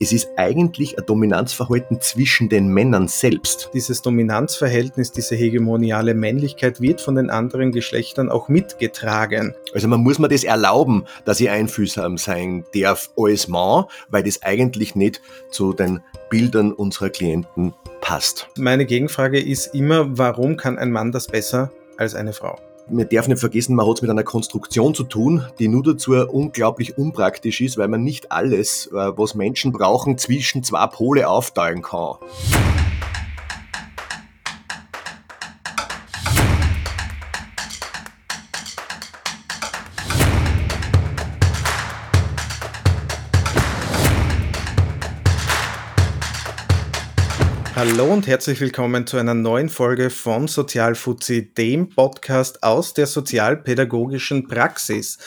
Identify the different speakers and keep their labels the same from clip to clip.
Speaker 1: Es ist eigentlich ein Dominanzverhalten zwischen den Männern selbst.
Speaker 2: Dieses Dominanzverhältnis, diese hegemoniale Männlichkeit wird von den anderen Geschlechtern auch mitgetragen.
Speaker 1: Also man muss mir das erlauben, dass ich einfühlsam sein darf als Mann, weil das eigentlich nicht zu den Bildern unserer Klienten passt.
Speaker 2: Meine Gegenfrage ist immer, warum kann ein Mann das besser als eine Frau?
Speaker 1: Man darf nicht vergessen, man hat es mit einer Konstruktion zu tun, die nur dazu unglaublich unpraktisch ist, weil man nicht alles, äh, was Menschen brauchen, zwischen zwei Pole aufteilen kann.
Speaker 2: Hallo und herzlich willkommen zu einer neuen Folge von Sozialfuzzi, dem Podcast aus der sozialpädagogischen Praxis.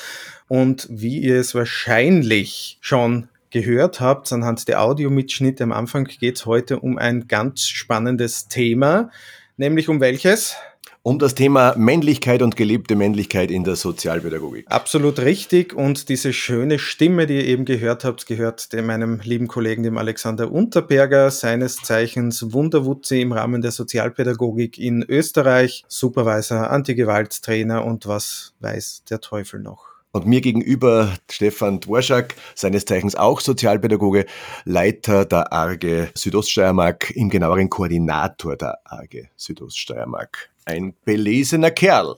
Speaker 2: Und wie ihr es wahrscheinlich schon gehört habt, anhand der Audiomitschnitte am Anfang geht es heute um ein ganz spannendes Thema, nämlich um welches?
Speaker 1: Um das Thema Männlichkeit und gelebte Männlichkeit in der Sozialpädagogik.
Speaker 2: Absolut richtig. Und diese schöne Stimme, die ihr eben gehört habt, gehört dem meinem lieben Kollegen, dem Alexander Unterberger, seines Zeichens Wunderwutzi im Rahmen der Sozialpädagogik in Österreich, Supervisor, Antigewalttrainer und was weiß der Teufel noch.
Speaker 1: Und mir gegenüber Stefan Dworschak, seines Zeichens auch Sozialpädagoge, Leiter der ARGE Südoststeiermark, im genaueren Koordinator der ARGE Südoststeiermark. Ein belesener Kerl.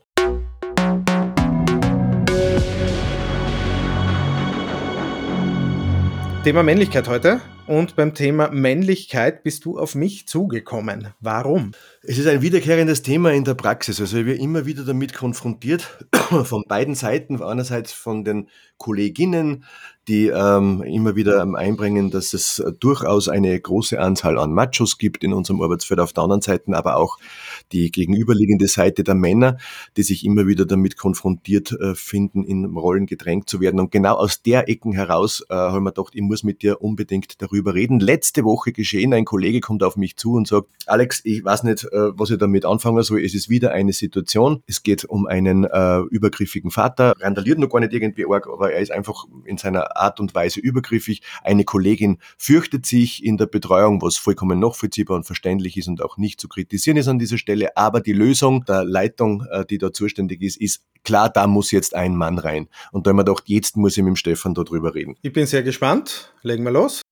Speaker 2: Thema Männlichkeit heute. Und beim Thema Männlichkeit bist du auf mich zugekommen. Warum?
Speaker 1: Es ist ein wiederkehrendes Thema in der Praxis. Also werde immer wieder damit konfrontiert, von beiden Seiten. Einerseits von den Kolleginnen, die ähm, immer wieder einbringen, dass es durchaus eine große Anzahl an Machos gibt in unserem Arbeitsfeld. Auf der anderen Seite aber auch die gegenüberliegende Seite der Männer, die sich immer wieder damit konfrontiert äh, finden, in Rollen gedrängt zu werden. Und genau aus der Ecken heraus äh, habe ich mir gedacht, ich muss mit dir unbedingt darüber reden. Letzte Woche geschehen, ein Kollege kommt auf mich zu und sagt, Alex, ich weiß nicht, äh, was ich damit anfangen soll. Es ist wieder eine Situation. Es geht um einen äh, übergriffigen Vater. Randaliert noch gar nicht irgendwie arg, aber er ist einfach in seiner Art und Weise übergriffig. Eine Kollegin fürchtet sich in der Betreuung, was vollkommen nachvollziehbar und verständlich ist und auch nicht zu kritisieren ist an dieser Stelle. Aber die Lösung der Leitung, äh, die da zuständig ist, ist klar, da muss jetzt ein Mann rein. Und da haben wir gedacht, jetzt muss ich mit dem Stefan darüber reden.
Speaker 2: Ich bin sehr gespannt. Legen wir los.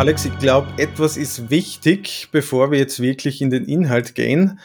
Speaker 2: Alex, ich glaube, etwas ist wichtig, bevor wir jetzt wirklich in den Inhalt gehen.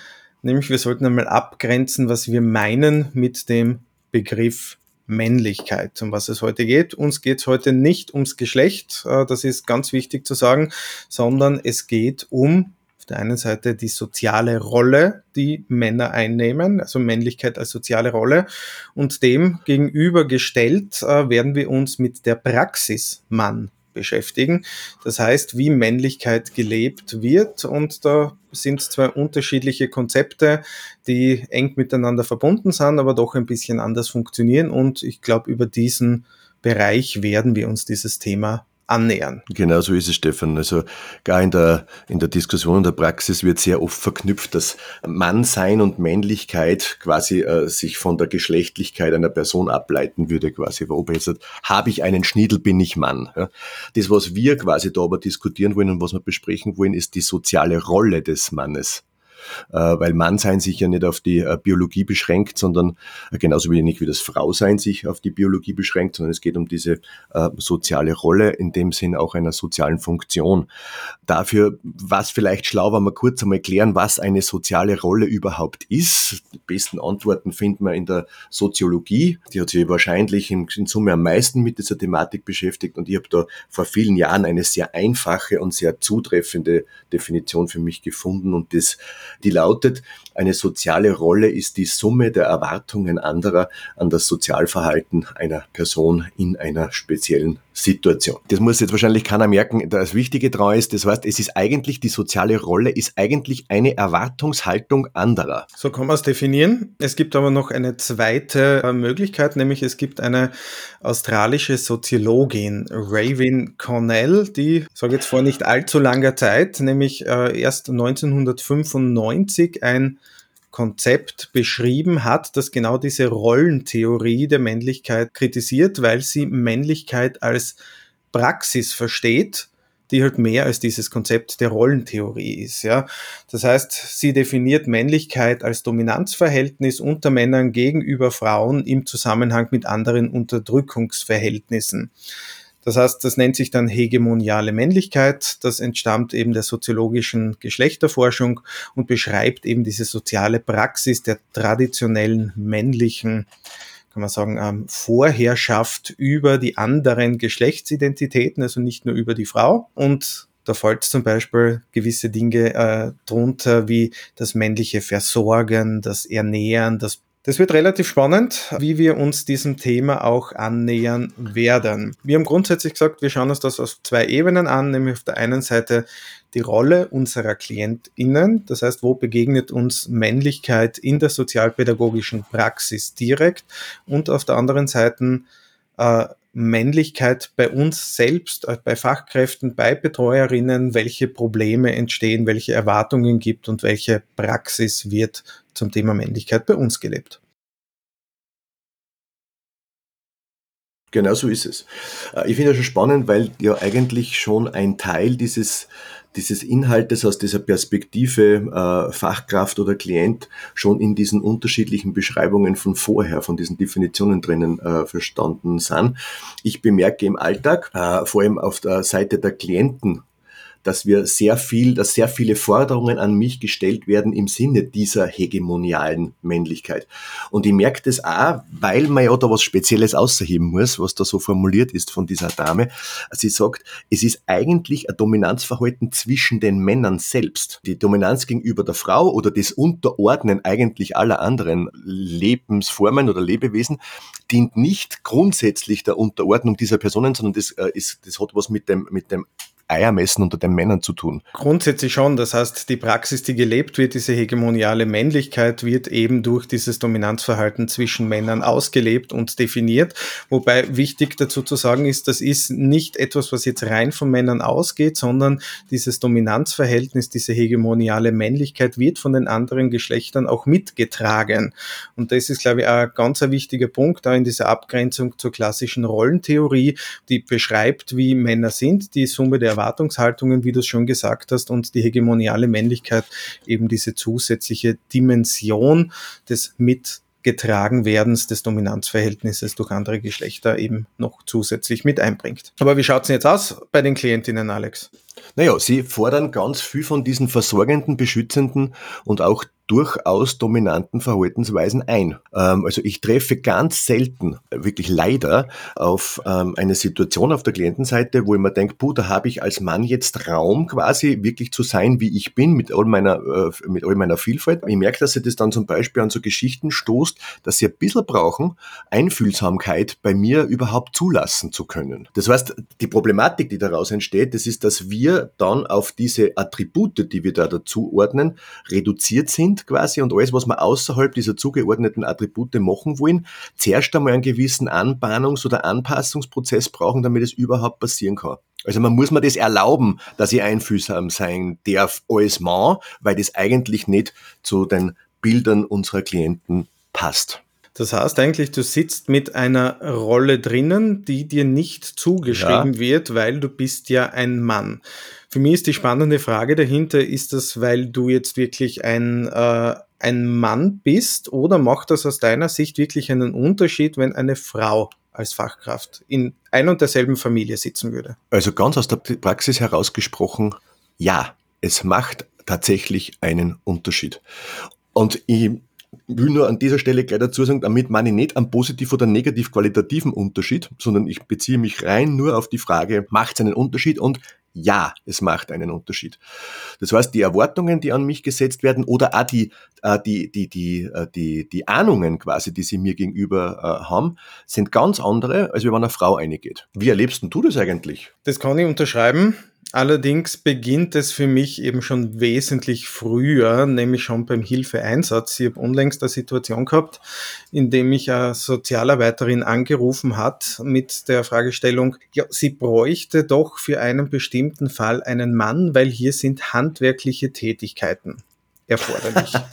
Speaker 2: Nämlich, wir sollten einmal abgrenzen, was wir meinen mit dem Begriff Männlichkeit, um was es heute geht. Uns geht es heute nicht ums Geschlecht, äh, das ist ganz wichtig zu sagen, sondern es geht um auf der einen Seite die soziale Rolle, die Männer einnehmen, also Männlichkeit als soziale Rolle. Und dem gegenübergestellt äh, werden wir uns mit der Praxis Mann beschäftigen. Das heißt, wie Männlichkeit gelebt wird. Und da sind zwei unterschiedliche Konzepte, die eng miteinander verbunden sind, aber doch ein bisschen anders funktionieren. Und ich glaube, über diesen Bereich werden wir uns dieses Thema annähern.
Speaker 1: Genau so ist es, Stefan. Also gar in der, in der Diskussion in der Praxis wird sehr oft verknüpft, dass Mannsein und Männlichkeit quasi äh, sich von der Geschlechtlichkeit einer Person ableiten würde, quasi. Ob jetzt habe ich einen Schniedel, bin ich Mann. Ja. Das, was wir quasi da aber diskutieren wollen und was wir besprechen wollen, ist die soziale Rolle des Mannes. Äh, weil Mannsein sich ja nicht auf die äh, Biologie beschränkt, sondern äh, genauso wenig wie das Frausein sich auf die Biologie beschränkt, sondern es geht um diese soziale Rolle, in dem Sinn auch einer sozialen Funktion. Dafür, was vielleicht schlau war, mal kurz einmal klären, was eine soziale Rolle überhaupt ist. Die besten Antworten finden wir in der Soziologie. Die hat sich wahrscheinlich in, Summe am meisten mit dieser Thematik beschäftigt und ich habe da vor vielen Jahren eine sehr einfache und sehr zutreffende Definition für mich gefunden und das die lautet, eine soziale Rolle ist die Summe der Erwartungen anderer an das Sozialverhalten einer Person in einer speziellen Situation. Das muss jetzt wahrscheinlich keiner merken. Das Wichtige daran ist, das heißt, es ist eigentlich, die soziale Rolle ist eigentlich eine Erwartungshaltung anderer.
Speaker 2: So kann man es definieren. Es gibt aber noch eine zweite äh, Möglichkeit, nämlich es gibt eine australische Soziologin, Raven Cornell, die, sage jetzt vor nicht allzu langer Zeit, nämlich äh, erst 1995 ein Konzept beschrieben hat, das genau diese Rollentheorie der Männlichkeit kritisiert, weil sie Männlichkeit als Praxis versteht, die halt mehr als dieses Konzept der Rollentheorie ist. Ja. Das heißt, sie definiert Männlichkeit als Dominanzverhältnis unter Männern gegenüber Frauen im Zusammenhang mit anderen Unterdrückungsverhältnissen. Das heißt, das nennt sich dann hegemoniale Männlichkeit. Das entstammt eben der soziologischen Geschlechterforschung und beschreibt eben diese soziale Praxis der traditionellen männlichen kann man sagen, ähm, Vorherrschaft über die anderen Geschlechtsidentitäten, also nicht nur über die Frau. Und da fällt zum Beispiel gewisse Dinge äh, drunter, wie das männliche Versorgen, das Ernähren, das das wird relativ spannend, wie wir uns diesem Thema auch annähern werden. Wir haben grundsätzlich gesagt, wir schauen uns das auf zwei Ebenen an, nämlich auf der einen Seite die Rolle unserer KlientInnen, das heißt, wo begegnet uns Männlichkeit in der sozialpädagogischen Praxis direkt und auf der anderen Seite äh, Männlichkeit bei uns selbst, äh, bei Fachkräften, bei Betreuerinnen, welche Probleme entstehen, welche Erwartungen gibt und welche Praxis wird zum Thema Männlichkeit bei uns gelebt.
Speaker 1: Genau so ist es. Äh, ich finde das schon spannend, weil ja eigentlich schon ein Teil dieses, dieses Inhaltes aus dieser Perspektive äh, Fachkraft oder Klient schon in diesen unterschiedlichen Beschreibungen von vorher, von diesen Definitionen drinnen äh, verstanden sind. Ich bemerke im Alltag, äh, vor allem auf der Seite der Klienten, dass wir sehr viel, dass sehr viele Forderungen an mich gestellt werden im Sinne dieser hegemonialen Männlichkeit. Und ich merke das auch, weil man ja da was Spezielles außerheben muss, was da so formuliert ist von dieser Dame. Sie sagt, es ist eigentlich ein Dominanzverhalten zwischen den Männern selbst. Die Dominanz gegenüber der Frau oder das Unterordnen eigentlich aller anderen Lebensformen oder Lebewesen dient nicht grundsätzlich der Unterordnung dieser Personen, sondern das, äh, ist, das hat was mit dem, mit dem Eiermessen unter den Männern zu tun?
Speaker 2: Grundsätzlich schon. Das heißt, die Praxis, die gelebt wird, diese hegemoniale Männlichkeit, wird eben durch dieses Dominanzverhalten zwischen Männern ausgelebt und definiert. Wobei wichtig dazu zu sagen ist, das ist nicht etwas, was jetzt rein von Männern ausgeht, sondern dieses Dominanzverhältnis, diese hegemoniale Männlichkeit wird von den anderen Geschlechtern auch mitgetragen. Und das ist, glaube ich, ein ganz wichtiger Punkt da in dieser Abgrenzung zur klassischen Rollentheorie, die beschreibt, wie Männer sind, die Summe der Erwartungshaltungen, wie du es schon gesagt hast, und die hegemoniale Männlichkeit eben diese zusätzliche Dimension des mitgetragen werdens des Dominanzverhältnisses durch andere Geschlechter eben noch zusätzlich mit einbringt. Aber wie schaut es jetzt aus bei den Klientinnen, Alex?
Speaker 1: Naja, sie fordern ganz viel von diesen versorgenden, beschützenden und auch durchaus dominanten Verhaltensweisen ein. Ähm, also ich treffe ganz selten, wirklich leider, auf ähm, eine Situation auf der Klientenseite, wo ich mir denke, puh, da habe ich als Mann jetzt Raum quasi wirklich zu sein, wie ich bin, mit all meiner, äh, mit all meiner Vielfalt. Ich merke, dass sie das dann zum Beispiel an so Geschichten stoßt, dass sie ein bisschen brauchen, Einfühlsamkeit bei mir überhaupt zulassen zu können. Das heißt, die Problematik, die daraus entsteht, das ist, dass wir dann auf diese Attribute, die wir da dazu ordnen, reduziert sind quasi und alles, was wir außerhalb dieser zugeordneten Attribute machen wollen, zuerst einmal einen gewissen Anbahnungs- oder Anpassungsprozess brauchen, damit es überhaupt passieren kann. Also man muss mir das erlauben, dass ich einfühlsam sein darf als Mann, weil das eigentlich nicht zu den Bildern unserer Klienten passt.
Speaker 2: Das heißt eigentlich, du sitzt mit einer Rolle drinnen, die dir nicht zugeschrieben ja. wird, weil du bist ja ein Mann. Für mich ist die spannende Frage dahinter, ist das, weil du jetzt wirklich ein, äh, ein Mann bist oder macht das aus deiner Sicht wirklich einen Unterschied, wenn eine Frau als Fachkraft in ein und derselben Familie sitzen würde?
Speaker 1: Also ganz aus der Praxis herausgesprochen, ja, es macht tatsächlich einen Unterschied. Und ich will nur an dieser Stelle gleich dazu sagen, damit meine ich nicht einen positiv oder negativ qualitativen Unterschied, sondern ich beziehe mich rein nur auf die Frage, macht es einen Unterschied? Und ja, es macht einen Unterschied. Das heißt, die Erwartungen, die an mich gesetzt werden oder auch die, äh, die, die, die, äh, die, die Ahnungen quasi, die sie mir gegenüber äh, haben, sind ganz andere, als wenn eine Frau eingeht. Wie erlebst du das eigentlich?
Speaker 2: Das kann ich unterschreiben. Allerdings beginnt es für mich eben schon wesentlich früher, nämlich schon beim Hilfeeinsatz. Ich habe unlängst eine Situation gehabt, in dem mich eine Sozialarbeiterin angerufen hat mit der Fragestellung, ja, sie bräuchte doch für einen bestimmten Fall einen Mann, weil hier sind handwerkliche Tätigkeiten. erforderlich.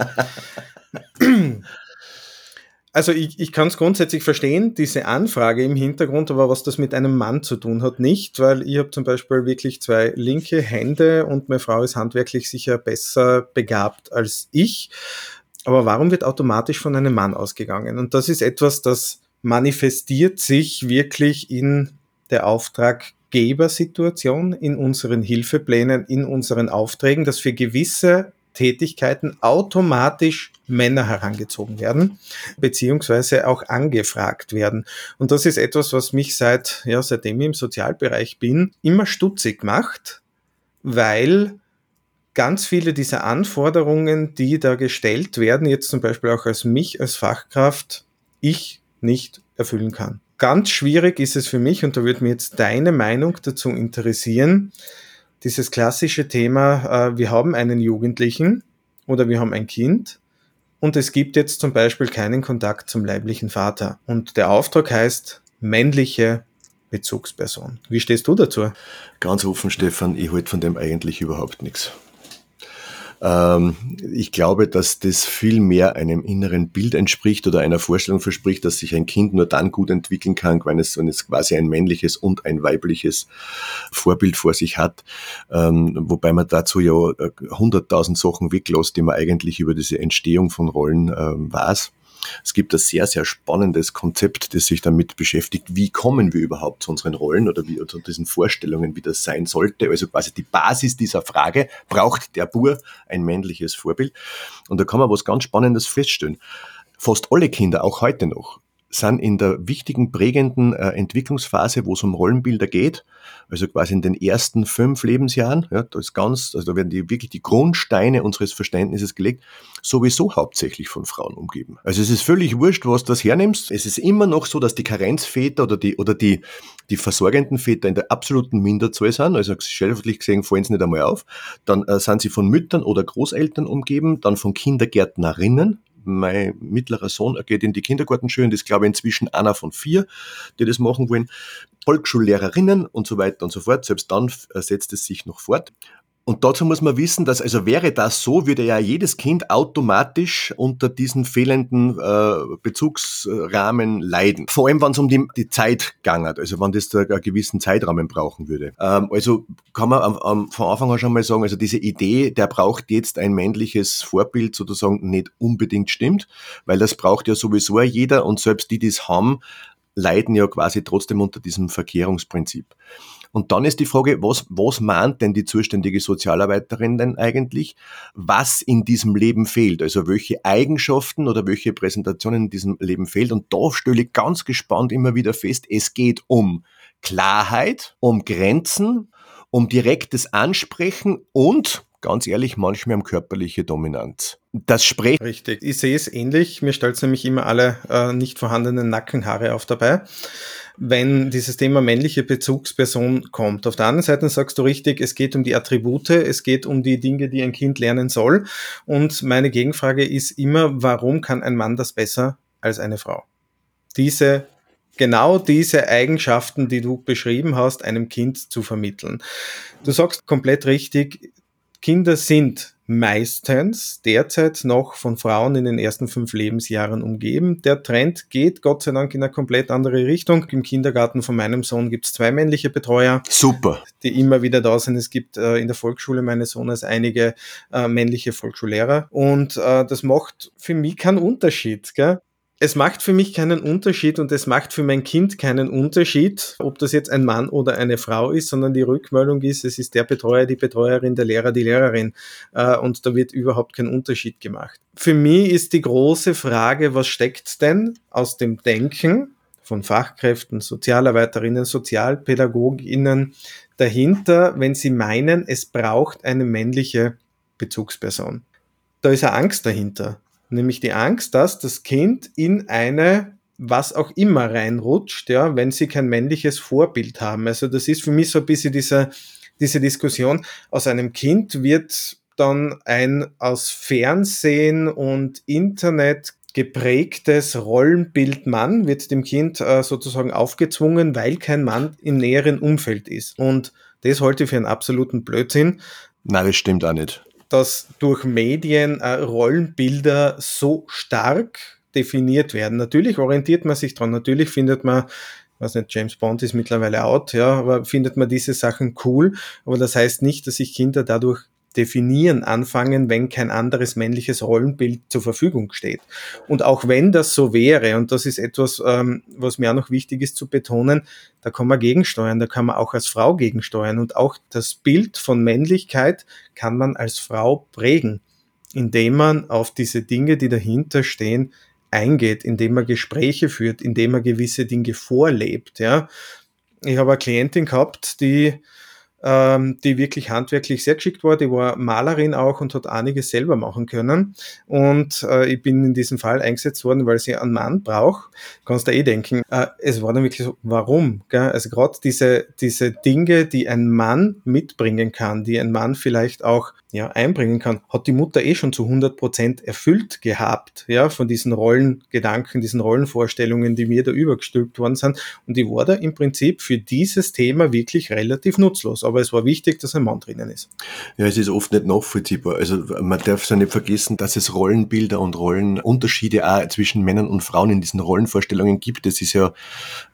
Speaker 2: Also ich, ich kann es grundsätzlich verstehen, diese Anfrage im Hintergrund, aber was das mit einem Mann zu tun hat, nicht, weil ich habe zum Beispiel wirklich zwei linke Hände und meine Frau ist handwerklich sicher besser begabt als ich. Aber warum wird automatisch von einem Mann ausgegangen? Und das ist etwas, das manifestiert sich wirklich in der Auftraggebersituation, in unseren Hilfeplänen, in unseren Aufträgen, dass für gewisse Tätigkeiten automatisch Männer herangezogen werden, beziehungsweise auch angefragt werden. Und das ist etwas, was mich seit, ja, seitdem ich im Sozialbereich bin, immer stutzig macht, weil ganz viele dieser Anforderungen, die da gestellt werden, jetzt zum Beispiel auch als mich als Fachkraft, ich nicht erfüllen kann. Ganz schwierig ist es für mich, und da würde mir jetzt deine Meinung dazu interessieren, dieses klassische Thema, äh, wir haben einen Jugendlichen oder wir haben ein Kind und es gibt jetzt zum Beispiel keinen Kontakt zum leiblichen Vater. Und der Auftrag heißt männliche Bezugsperson. Wie stehst du dazu?
Speaker 1: Ganz offen, Stefan, ich halte von dem eigentlich überhaupt nichts. Ähm, ich glaube, dass das viel mehr einem inneren Bild entspricht oder einer Vorstellung verspricht, dass sich ein Kind nur dann gut entwickeln kann, wenn es, wenn es quasi ein männliches und ein weibliches Vorbild vor sich hat. Ähm, wobei man dazu ja äh, hunderttausend Sachen weglässt, die man eigentlich über diese Entstehung von Rollen ähm, weiß. Es gibt ein sehr, sehr spannendes Konzept, das sich damit beschäftigt, wie kommen wir überhaupt zu unseren Rollen oder wie, zu diesen Vorstellungen, wie das sein sollte. Also quasi die Basis dieser Frage, braucht der Bur ein männliches Vorbild? Und da kann man was ganz Spannendes feststellen. Fast alle Kinder, auch heute noch, sind in der wichtigen, prägenden äh, Entwicklungsphase, wo es um Rollenbilder geht, also quasi in den ersten fünf Lebensjahren, ja, da ist ganz, also da werden die wirklich die Grundsteine unseres Verständnisses gelegt, sowieso hauptsächlich von Frauen umgeben. Also es ist völlig wurscht, was du das hernimmst. Es ist immer noch so, dass die Karenzväter oder die, oder die, die versorgenden Väter in der absoluten Minderzahl sind, also gesellschaftlich gesehen fallen sie nicht einmal auf. Dann äh, sind sie von Müttern oder Großeltern umgeben, dann von Kindergärtnerinnen, mein mittlerer Sohn geht in die Kindergartenschule und ist, glaube ich, inzwischen einer von vier, die das machen wollen. Volksschullehrerinnen und so weiter und so fort. Selbst dann setzt es sich noch fort. Und dazu muss man wissen, dass, also wäre das so, würde ja jedes Kind automatisch unter diesen fehlenden äh, Bezugsrahmen leiden. Vor allem, wenn es um die, die Zeit gangert, also wenn das da einen gewissen Zeitrahmen brauchen würde. Ähm, also kann man am, am, von Anfang an schon mal sagen, also diese Idee, der braucht jetzt ein männliches Vorbild sozusagen nicht unbedingt stimmt, weil das braucht ja sowieso jeder und selbst die, die es haben, leiden ja quasi trotzdem unter diesem Verkehrungsprinzip. Und dann ist die Frage, was, was mahnt denn die zuständige Sozialarbeiterin denn eigentlich, was in diesem Leben fehlt? Also welche Eigenschaften oder welche Präsentationen in diesem Leben fehlt? Und da stelle ich ganz gespannt immer wieder fest, es geht um Klarheit, um Grenzen, um direktes Ansprechen und ganz ehrlich, manchmal um körperliche Dominanz. Das spricht.
Speaker 2: Richtig. Ich sehe es ähnlich. Mir stellt es nämlich immer alle äh, nicht vorhandenen Nackenhaare auf dabei, wenn dieses Thema männliche Bezugsperson kommt. Auf der anderen Seite sagst du richtig, es geht um die Attribute, es geht um die Dinge, die ein Kind lernen soll. Und meine Gegenfrage ist immer, warum kann ein Mann das besser als eine Frau? Diese genau diese Eigenschaften, die du beschrieben hast, einem Kind zu vermitteln. Du sagst komplett richtig, Kinder sind meistens derzeit noch von Frauen in den ersten fünf Lebensjahren umgeben. Der Trend geht Gott sei Dank in eine komplett andere Richtung. Im Kindergarten von meinem Sohn gibt es zwei männliche Betreuer.
Speaker 1: Super.
Speaker 2: Die immer wieder da sind. Es gibt äh, in der Volksschule meines Sohnes einige äh, männliche Volksschullehrer. Und äh, das macht für mich keinen Unterschied. Gell? Es macht für mich keinen Unterschied und es macht für mein Kind keinen Unterschied, ob das jetzt ein Mann oder eine Frau ist, sondern die Rückmeldung ist, es ist der Betreuer, die Betreuerin, der Lehrer, die Lehrerin äh, und da wird überhaupt kein Unterschied gemacht. Für mich ist die große Frage, was steckt denn aus dem Denken von Fachkräften, Sozialarbeiterinnen, Sozialpädagoginnen dahinter, wenn sie meinen, es braucht eine männliche Bezugsperson. Da ist eine Angst dahinter nämlich die Angst, dass das Kind in eine was auch immer reinrutscht, ja, wenn sie kein männliches Vorbild haben. Also das ist für mich so ein bisschen diese, diese Diskussion. Aus einem Kind wird dann ein aus Fernsehen und Internet geprägtes Rollenbild Mann wird dem Kind äh, sozusagen aufgezwungen, weil kein Mann im näheren Umfeld ist. Und das halte ich für einen absoluten Blödsinn.
Speaker 1: Nein, das stimmt auch nicht
Speaker 2: dass durch Medien äh, Rollenbilder so stark definiert werden. Natürlich orientiert man sich dran, natürlich findet man weiß nicht, James Bond ist mittlerweile out, ja, aber findet man diese Sachen cool. Aber das heißt nicht, dass sich Kinder dadurch definieren anfangen, wenn kein anderes männliches Rollenbild zur Verfügung steht. Und auch wenn das so wäre, und das ist etwas, ähm, was mir auch noch wichtig ist zu betonen, da kann man gegensteuern, da kann man auch als Frau gegensteuern und auch das Bild von Männlichkeit kann man als Frau prägen, indem man auf diese Dinge, die dahinter stehen, eingeht, indem man Gespräche führt, indem man gewisse Dinge vorlebt. Ja. Ich habe eine Klientin gehabt, die ähm, die wirklich handwerklich sehr geschickt war. Die war Malerin auch und hat einiges selber machen können. Und äh, ich bin in diesem Fall eingesetzt worden, weil sie einen Mann braucht. Kannst du eh denken, äh, es war dann wirklich so, warum? Gell? Also gerade diese, diese Dinge, die ein Mann mitbringen kann, die ein Mann vielleicht auch ja, einbringen kann, hat die Mutter eh schon zu 100 Prozent erfüllt gehabt, ja, von diesen Rollengedanken, diesen Rollenvorstellungen, die mir da übergestülpt worden sind. Und die war da im Prinzip für dieses Thema wirklich relativ nutzlos. Aber es war wichtig, dass ein Mann drinnen ist.
Speaker 1: Ja, es ist oft nicht nachvollziehbar. Also man darf ja nicht vergessen, dass es Rollenbilder und Rollenunterschiede auch zwischen Männern und Frauen in diesen Rollenvorstellungen gibt. Das ist ja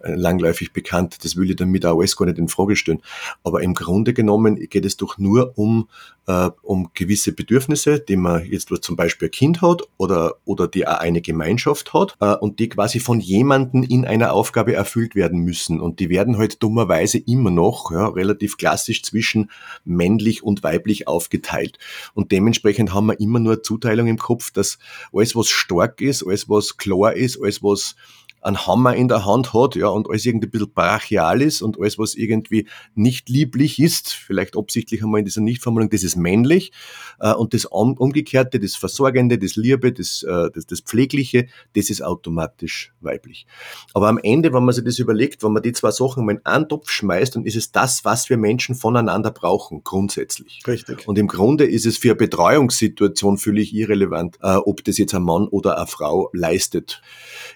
Speaker 1: äh, langläufig bekannt. Das will ich damit auch alles gar nicht in Frage stellen. Aber im Grunde genommen geht es doch nur um äh, um gewisse Bedürfnisse, die man jetzt zum Beispiel ein Kind hat oder, oder die auch eine Gemeinschaft hat äh, und die quasi von jemandem in einer Aufgabe erfüllt werden müssen. Und die werden halt dummerweise immer noch ja, relativ klassisch zwischen männlich und weiblich aufgeteilt. Und dementsprechend haben wir immer nur eine Zuteilung im Kopf, dass alles, was stark ist, alles, was klar ist, alles, was einen Hammer in der Hand hat, ja, und alles irgendwie ein bisschen brachial ist und alles, was irgendwie nicht lieblich ist, vielleicht absichtlich einmal in dieser Nichtformulierung, das ist männlich, äh, und das Umgekehrte, das Versorgende, das Liebe, das, äh, das, das Pflegliche, das ist automatisch weiblich. Aber am Ende, wenn man sich das überlegt, wenn man die zwei Sachen mal in einen Topf schmeißt, dann ist es das, was wir Menschen voneinander brauchen, grundsätzlich.
Speaker 2: Richtig.
Speaker 1: Und im Grunde ist es für eine Betreuungssituation völlig irrelevant, äh, ob das jetzt ein Mann oder eine Frau leistet.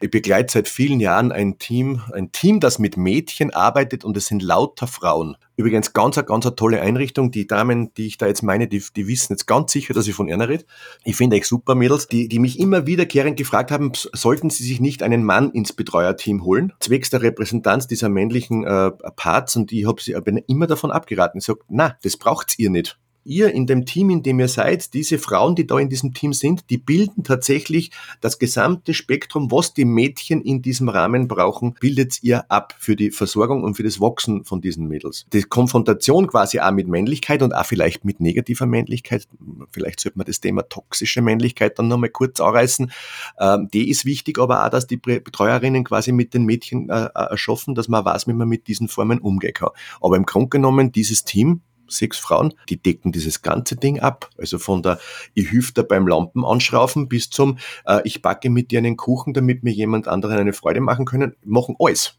Speaker 1: Ich begleite seit vielen Jahren ein Team, ein Team, das mit Mädchen arbeitet und es sind lauter Frauen. Übrigens ganz, ganz eine tolle Einrichtung. Die Damen, die ich da jetzt meine, die, die wissen jetzt ganz sicher, dass ich von einer rede. Ich finde euch super Mädels, die, die mich immer wiederkehrend gefragt haben, sollten sie sich nicht einen Mann ins Betreuerteam holen, zwecks der Repräsentanz dieser männlichen äh, Parts und ich habe sie immer davon abgeraten. Ich sage, na, das braucht's ihr nicht ihr in dem Team, in dem ihr seid, diese Frauen, die da in diesem Team sind, die bilden tatsächlich das gesamte Spektrum, was die Mädchen in diesem Rahmen brauchen, bildet ihr ab für die Versorgung und für das Wachsen von diesen Mädels. Die Konfrontation quasi auch mit Männlichkeit und auch vielleicht mit negativer Männlichkeit, vielleicht sollte man das Thema toxische Männlichkeit dann nochmal kurz anreißen, ähm, die ist wichtig, aber auch, dass die Betreuerinnen quasi mit den Mädchen äh, äh, erschaffen, dass man weiß, wie man mit diesen Formen umgehen kann. Aber im Grunde genommen, dieses Team, sechs Frauen, die decken dieses ganze Ding ab. Also von der, ich da beim Lampen anschrauben bis zum, äh, ich backe mit dir einen Kuchen, damit mir jemand anderen eine Freude machen können, machen alles.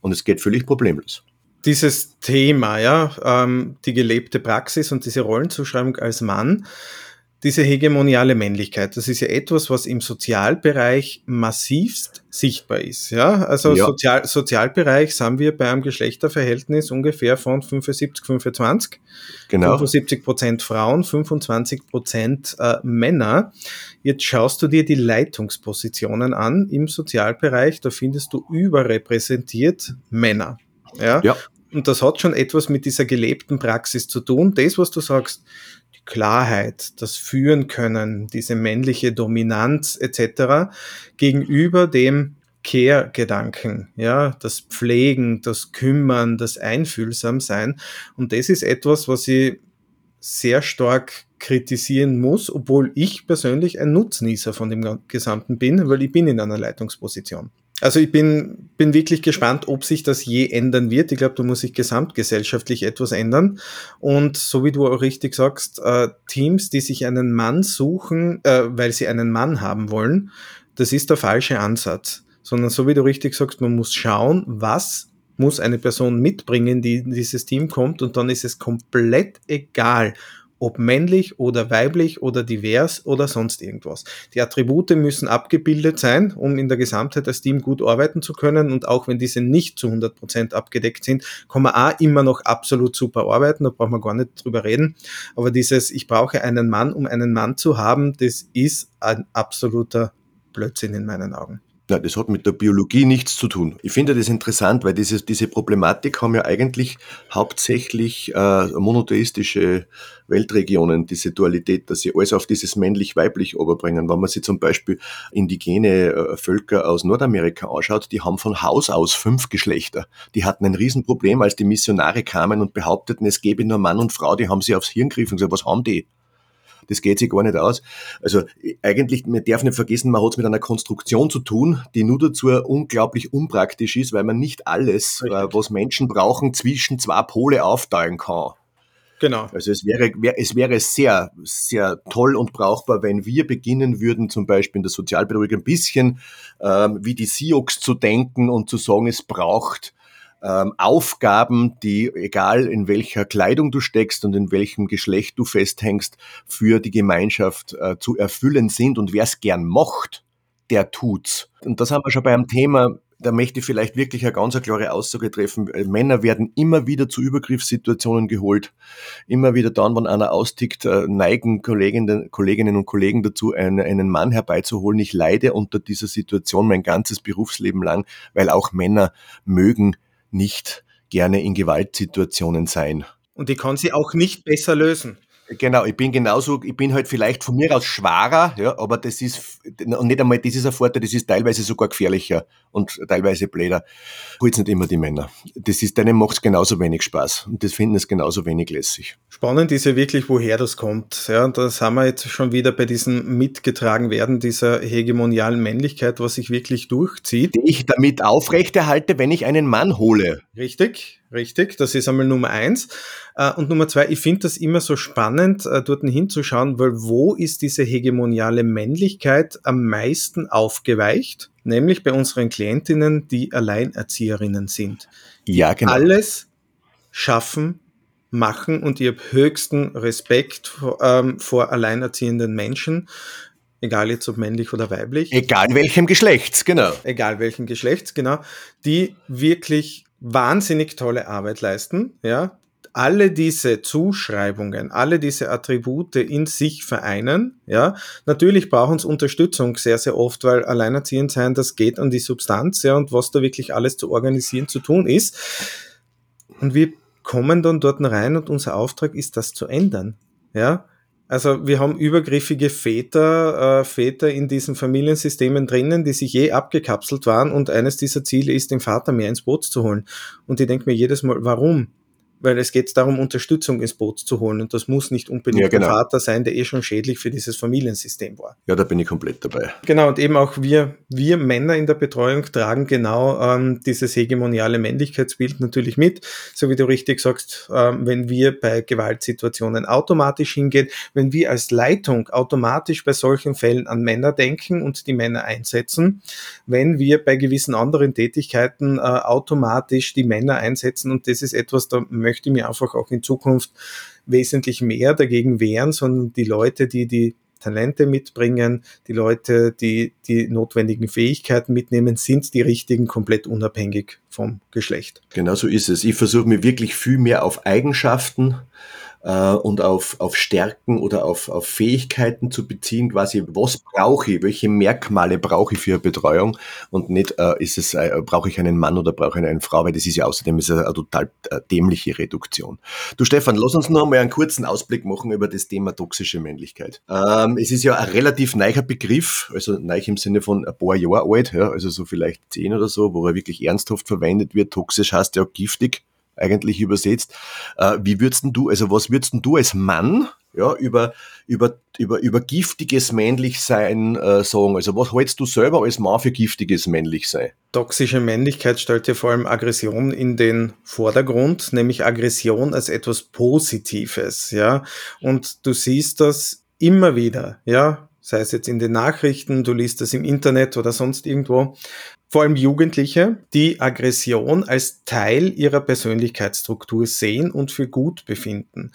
Speaker 1: Und es geht völlig problemlos.
Speaker 2: Dieses Thema, ja, ähm, die gelebte Praxis und diese Rollenzuschreibung als Mann, diese hegemoniale Männlichkeit, das ist ja etwas, was im Sozialbereich massivst sichtbar ist. Ja, also ja. Sozial, Sozialbereich sind wir bei einem Geschlechterverhältnis ungefähr von 75, 25. Genau. 75 Prozent Frauen, 25 Prozent äh, Männer. Jetzt schaust du dir die Leitungspositionen an im Sozialbereich, da findest du überrepräsentiert Männer. Ja. ja. Und das hat schon etwas mit dieser gelebten Praxis zu tun. Das, was du sagst, Klarheit, das Führen können, diese männliche Dominanz etc. gegenüber dem Care-Gedanken, ja, das Pflegen, das Kümmern, das Einfühlsamsein. Und das ist etwas, was ich sehr stark kritisieren muss, obwohl ich persönlich ein Nutznießer von dem Gesamten bin, weil ich bin in einer Leitungsposition. Also ich bin, bin wirklich gespannt, ob sich das je ändern wird. Ich glaube, da muss sich gesamtgesellschaftlich etwas ändern. Und so wie du auch richtig sagst, äh, Teams, die sich einen Mann suchen, äh, weil sie einen Mann haben wollen, das ist der falsche Ansatz. Sondern so wie du richtig sagst, man muss schauen, was muss eine Person mitbringen, die in dieses Team kommt. Und dann ist es komplett egal, ob männlich oder weiblich oder divers oder sonst irgendwas. Die Attribute müssen abgebildet sein, um in der Gesamtheit als Team gut arbeiten zu können. Und auch wenn diese nicht zu 100 Prozent abgedeckt sind, kann man auch immer noch absolut super arbeiten. Da braucht man gar nicht drüber reden. Aber dieses, ich brauche einen Mann, um einen Mann zu haben, das ist ein absoluter Blödsinn in meinen Augen.
Speaker 1: Ja, das hat mit der Biologie nichts zu tun. Ich finde das interessant, weil diese, diese Problematik haben ja eigentlich hauptsächlich äh, monotheistische Weltregionen, diese Dualität, dass sie alles auf dieses männlich-weiblich oberbringen. Wenn man sich zum Beispiel indigene äh, Völker aus Nordamerika anschaut, die haben von Haus aus fünf Geschlechter. Die hatten ein Riesenproblem, als die Missionare kamen und behaupteten, es gebe nur Mann und Frau, die haben sie aufs Hirn gegriffen und gesagt, was haben die? Das geht sich gar nicht aus. Also eigentlich, man darf nicht vergessen, man hat es mit einer Konstruktion zu tun, die nur dazu unglaublich unpraktisch ist, weil man nicht alles, äh, was Menschen brauchen, zwischen zwei Pole aufteilen kann. Genau. Also es wäre, es wäre sehr, sehr toll und brauchbar, wenn wir beginnen würden, zum Beispiel in der Sozialpädagogik ein bisschen ähm, wie die Sioux zu denken und zu sagen, es braucht ähm, Aufgaben, die, egal in welcher Kleidung du steckst und in welchem Geschlecht du festhängst, für die Gemeinschaft äh, zu erfüllen sind. Und wer es gern macht, der tut's. Und das haben wir schon bei einem Thema, da möchte ich vielleicht wirklich eine ganz klare Aussage treffen. Männer werden immer wieder zu Übergriffssituationen geholt. Immer wieder dann, wenn einer austickt, äh, neigen Kolleginnen, Kolleginnen und Kollegen dazu, einen, einen Mann herbeizuholen. Ich leide unter dieser Situation mein ganzes Berufsleben lang, weil auch Männer mögen nicht gerne in Gewaltsituationen sein.
Speaker 2: Und die kann sie auch nicht besser lösen.
Speaker 1: Genau, ich bin genauso, ich bin halt vielleicht von mir aus schwarer, ja, aber das ist, und nicht einmal das ist ein Vorteil, das ist teilweise sogar gefährlicher und teilweise bläder. Holt's nicht immer die Männer. Das ist, denen macht's genauso wenig Spaß und das finden es genauso wenig lässig.
Speaker 2: Spannend ist ja wirklich, woher das kommt. Ja, und das haben wir jetzt schon wieder bei diesem mitgetragen werden dieser hegemonialen Männlichkeit, was sich wirklich durchzieht.
Speaker 1: Die ich damit aufrechterhalte, wenn ich einen Mann hole.
Speaker 2: Richtig, richtig. Das ist einmal Nummer eins. Äh, und Nummer zwei, ich finde das immer so spannend, äh, dort hinzuschauen, weil wo ist diese hegemoniale Männlichkeit am meisten aufgeweicht? Nämlich bei unseren Klientinnen, die Alleinerzieherinnen sind. Ja, genau. Alles schaffen, machen und ich habe höchsten Respekt vor, ähm, vor alleinerziehenden Menschen egal jetzt ob männlich oder weiblich.
Speaker 1: Egal welchem Geschlechts, genau.
Speaker 2: Egal welchem Geschlechts, genau, die wirklich wahnsinnig tolle Arbeit leisten, ja, alle diese Zuschreibungen, alle diese Attribute in sich vereinen, ja. Natürlich brauchen es Unterstützung sehr, sehr oft, weil alleinerziehend sein, das geht an die Substanz, ja, und was da wirklich alles zu organisieren, zu tun ist. Und wir kommen dann dort rein und unser Auftrag ist, das zu ändern, ja. Also wir haben übergriffige Väter, äh, Väter in diesen Familiensystemen drinnen, die sich je abgekapselt waren und eines dieser Ziele ist, den Vater mehr ins Boot zu holen. Und ich denke mir jedes Mal, warum? Weil es geht darum, Unterstützung ins Boot zu holen. Und das muss nicht unbedingt ja, genau. ein Vater sein, der eh schon schädlich für dieses Familiensystem war.
Speaker 1: Ja, da bin ich komplett dabei.
Speaker 2: Genau, und eben auch wir, wir Männer in der Betreuung tragen genau ähm, dieses hegemoniale Männlichkeitsbild natürlich mit. So wie du richtig sagst, ähm, wenn wir bei Gewaltsituationen automatisch hingehen, wenn wir als Leitung automatisch bei solchen Fällen an Männer denken und die Männer einsetzen, wenn wir bei gewissen anderen Tätigkeiten äh, automatisch die Männer einsetzen und das ist etwas, da möchte mir einfach auch in Zukunft wesentlich mehr dagegen wehren, sondern die Leute, die die Talente mitbringen, die Leute, die die notwendigen Fähigkeiten mitnehmen, sind die richtigen, komplett unabhängig vom Geschlecht.
Speaker 1: Genau so ist es. Ich versuche mir wirklich viel mehr auf Eigenschaften äh, und auf, auf Stärken oder auf, auf Fähigkeiten zu beziehen, quasi, was brauche ich, welche Merkmale brauche ich für eine Betreuung und nicht, äh, ist es, äh, brauche ich einen Mann oder brauche ich eine Frau, weil das ist ja außerdem ist eine, total äh, dämliche Reduktion. Du Stefan, lass uns noch einmal einen kurzen Ausblick machen über das Thema toxische Männlichkeit. Ähm, es ist ja ein relativ neuer Begriff, also neu im Sinne von ein paar Jahre alt, ja, also so vielleicht zehn oder so, wo er wirklich ernsthaft verwendet wird. Toxisch heißt ja giftig eigentlich übersetzt. Äh, wie würdest du, also was würdest du als Mann ja, über, über, über, über giftiges Männlichsein äh, sagen? Also was hältst du selber als Mann für giftiges Männlichsein?
Speaker 2: Toxische Männlichkeit stellt ja vor allem Aggression in den Vordergrund, nämlich Aggression als etwas Positives, ja. Und du siehst das immer wieder, ja, sei es jetzt in den Nachrichten, du liest das im Internet oder sonst irgendwo, vor allem Jugendliche, die Aggression als Teil ihrer Persönlichkeitsstruktur sehen und für gut befinden.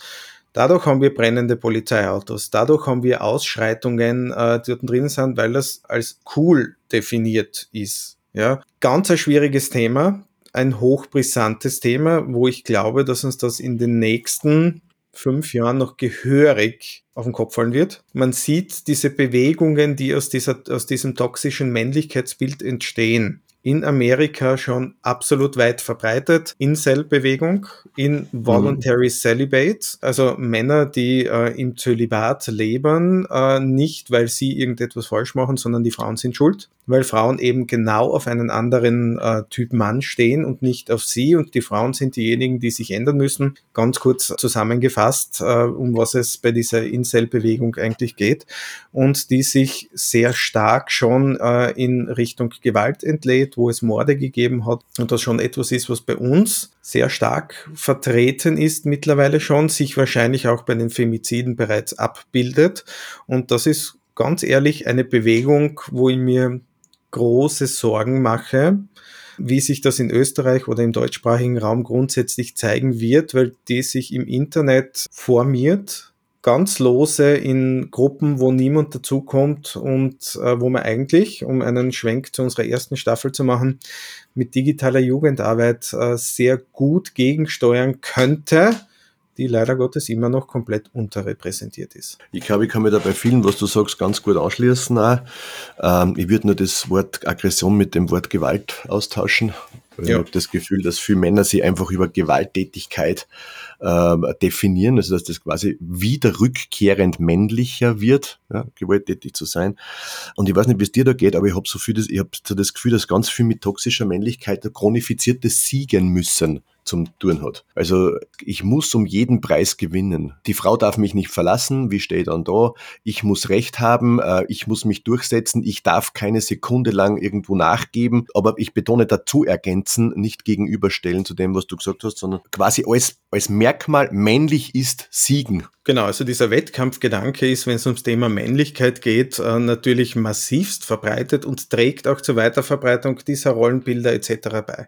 Speaker 2: Dadurch haben wir brennende Polizeiautos, dadurch haben wir Ausschreitungen, äh, die dort drinnen sind, weil das als cool definiert ist. Ja, ganz ein schwieriges Thema, ein hochbrisantes Thema, wo ich glaube, dass uns das in den nächsten fünf Jahren noch gehörig auf den Kopf fallen wird. Man sieht diese Bewegungen, die aus, dieser, aus diesem toxischen Männlichkeitsbild entstehen in Amerika schon absolut weit verbreitet. Incel-Bewegung, in Voluntary mhm. Celibate, also Männer, die äh, im Zölibat leben, äh, nicht weil sie irgendetwas falsch machen, sondern die Frauen sind schuld, weil Frauen eben genau auf einen anderen äh, Typ Mann stehen und nicht auf sie und die Frauen sind diejenigen, die sich ändern müssen. Ganz kurz zusammengefasst, äh, um was es bei dieser Incel-Bewegung eigentlich geht und die sich sehr stark schon äh, in Richtung Gewalt entlädt, wo es Morde gegeben hat und das schon etwas ist, was bei uns sehr stark vertreten ist mittlerweile schon, sich wahrscheinlich auch bei den Femiziden bereits abbildet. Und das ist ganz ehrlich eine Bewegung, wo ich mir große Sorgen mache, wie sich das in Österreich oder im deutschsprachigen Raum grundsätzlich zeigen wird, weil die sich im Internet formiert ganz lose in Gruppen, wo niemand dazukommt und äh, wo man eigentlich, um einen Schwenk zu unserer ersten Staffel zu machen, mit digitaler Jugendarbeit äh, sehr gut gegensteuern könnte, die leider Gottes immer noch komplett unterrepräsentiert ist.
Speaker 1: Ich glaube, ich kann mir da bei vielen, was du sagst, ganz gut anschließen. Auch. Ähm, ich würde nur das Wort Aggression mit dem Wort Gewalt austauschen. Ich ja. habe das Gefühl, dass viele Männer sich einfach über Gewalttätigkeit äh, definieren, also dass das quasi wieder rückkehrend männlicher wird, ja, gewalttätig zu sein. Und ich weiß nicht, wie es dir da geht, aber ich habe so viel, das, ich habe so das Gefühl, dass ganz viel mit toxischer Männlichkeit der chronifizierte siegen müssen zum Tun hat. Also ich muss um jeden Preis gewinnen. Die Frau darf mich nicht verlassen, wie steht dann da? Ich muss Recht haben, äh, ich muss mich durchsetzen, ich darf keine Sekunde lang irgendwo nachgeben, aber ich betone dazu ergänzen, nicht gegenüberstellen zu dem, was du gesagt hast, sondern quasi als, als Merkmal männlich ist siegen.
Speaker 2: Genau, also dieser Wettkampfgedanke ist, wenn es ums Thema Männlichkeit geht, äh, natürlich massivst verbreitet und trägt auch zur Weiterverbreitung dieser Rollenbilder etc. bei.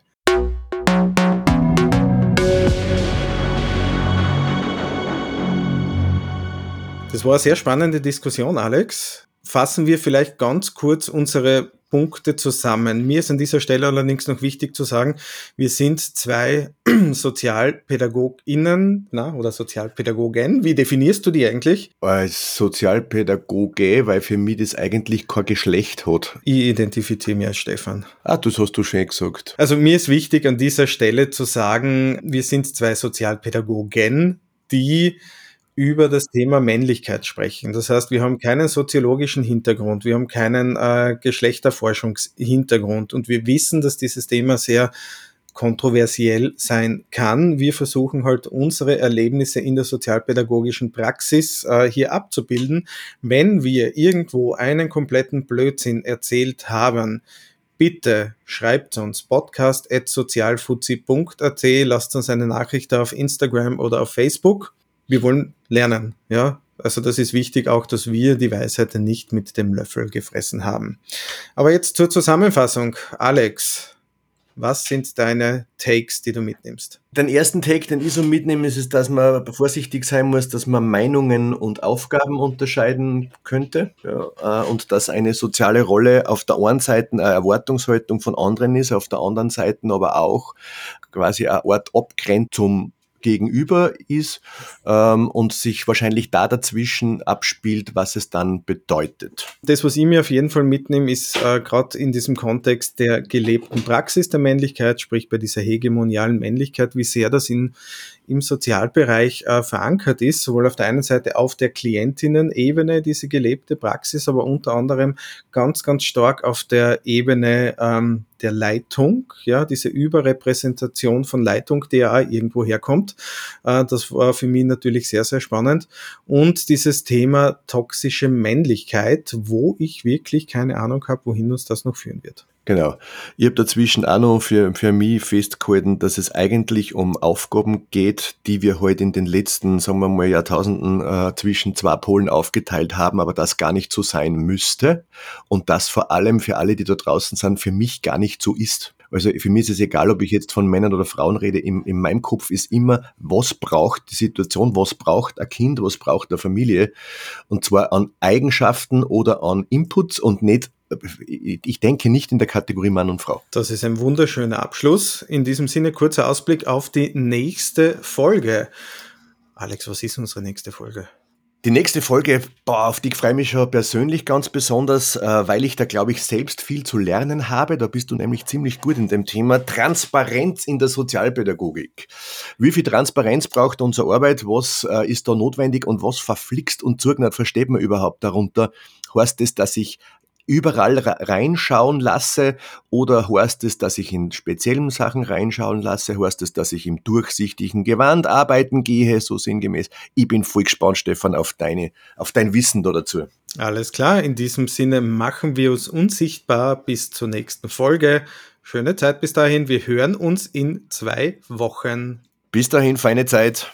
Speaker 2: Das war eine sehr spannende Diskussion, Alex. Fassen wir vielleicht ganz kurz unsere Punkte zusammen. Mir ist an dieser Stelle allerdings noch wichtig zu sagen, wir sind zwei SozialpädagogInnen na, oder Sozialpädagogen. Wie definierst du die eigentlich?
Speaker 1: Als Sozialpädagoge, weil für mich das eigentlich kein Geschlecht hat.
Speaker 2: Ich identifiziere mich als Stefan.
Speaker 1: Ah, das hast du schön gesagt.
Speaker 2: Also mir ist wichtig an dieser Stelle zu sagen, wir sind zwei Sozialpädagogen, die über das Thema Männlichkeit sprechen. Das heißt, wir haben keinen soziologischen Hintergrund, wir haben keinen äh, Geschlechterforschungshintergrund und wir wissen, dass dieses Thema sehr kontroversiell sein kann. Wir versuchen halt unsere Erlebnisse in der sozialpädagogischen Praxis äh, hier abzubilden. Wenn wir irgendwo einen kompletten Blödsinn erzählt haben, bitte schreibt uns podcast.sozialfuzzi.at, lasst uns eine Nachricht auf Instagram oder auf Facebook wir wollen lernen, ja. Also das ist wichtig auch, dass wir die Weisheit nicht mit dem Löffel gefressen haben. Aber jetzt zur Zusammenfassung. Alex, was sind deine Takes, die du mitnimmst?
Speaker 1: Den ersten Take, den ich so mitnehme, ist, dass man vorsichtig sein muss, dass man Meinungen und Aufgaben unterscheiden könnte ja, äh, und dass eine soziale Rolle auf der einen Seite eine Erwartungshaltung von anderen ist, auf der anderen Seite aber auch quasi eine Art Abgrenzung gegenüber ist ähm, und sich wahrscheinlich da dazwischen abspielt, was es dann bedeutet.
Speaker 2: Das, was ich mir auf jeden Fall mitnehme, ist äh, gerade in diesem Kontext der gelebten Praxis der Männlichkeit, sprich bei dieser hegemonialen Männlichkeit, wie sehr das in, im Sozialbereich äh, verankert ist, sowohl auf der einen Seite auf der Klientinnen-Ebene, diese gelebte Praxis, aber unter anderem ganz, ganz stark auf der Ebene ähm, der Leitung, ja, diese Überrepräsentation von Leitung, die ja irgendwo herkommt. Äh, das war für mich natürlich sehr, sehr spannend. Und dieses Thema toxische Männlichkeit, wo ich wirklich keine Ahnung habe, wohin uns das noch führen wird.
Speaker 1: Genau. Ich habe dazwischen auch noch für, für mich festgehalten, dass es eigentlich um Aufgaben geht, die wir heute halt in den letzten, sagen wir mal, Jahrtausenden äh, zwischen zwei Polen aufgeteilt haben, aber das gar nicht so sein müsste und das vor allem für alle, die da draußen sind, für mich gar nicht so ist. Also für mich ist es egal, ob ich jetzt von Männern oder Frauen rede. In, in meinem Kopf ist immer, was braucht die Situation, was braucht ein Kind, was braucht eine Familie. Und zwar an Eigenschaften oder an Inputs und nicht ich denke nicht in der Kategorie Mann und Frau.
Speaker 2: Das ist ein wunderschöner Abschluss. In diesem Sinne kurzer Ausblick auf die nächste Folge. Alex, was ist unsere nächste Folge?
Speaker 1: Die nächste Folge, boah, auf die freue ich mich schon persönlich ganz besonders, äh, weil ich da, glaube ich, selbst viel zu lernen habe. Da bist du nämlich ziemlich gut in dem Thema Transparenz in der Sozialpädagogik. Wie viel Transparenz braucht unsere Arbeit? Was äh, ist da notwendig und was verflixt und zugnert versteht man überhaupt darunter? Heißt es, dass ich überall reinschauen lasse oder heißt es, dass ich in speziellen Sachen reinschauen lasse? Heißt es, dass ich im durchsichtigen Gewand arbeiten gehe, so sinngemäß? Ich bin voll gespannt, Stefan, auf deine, auf dein Wissen da dazu.
Speaker 2: Alles klar, in diesem Sinne machen wir uns unsichtbar bis zur nächsten Folge. Schöne Zeit bis dahin. Wir hören uns in zwei Wochen.
Speaker 1: Bis dahin, feine Zeit.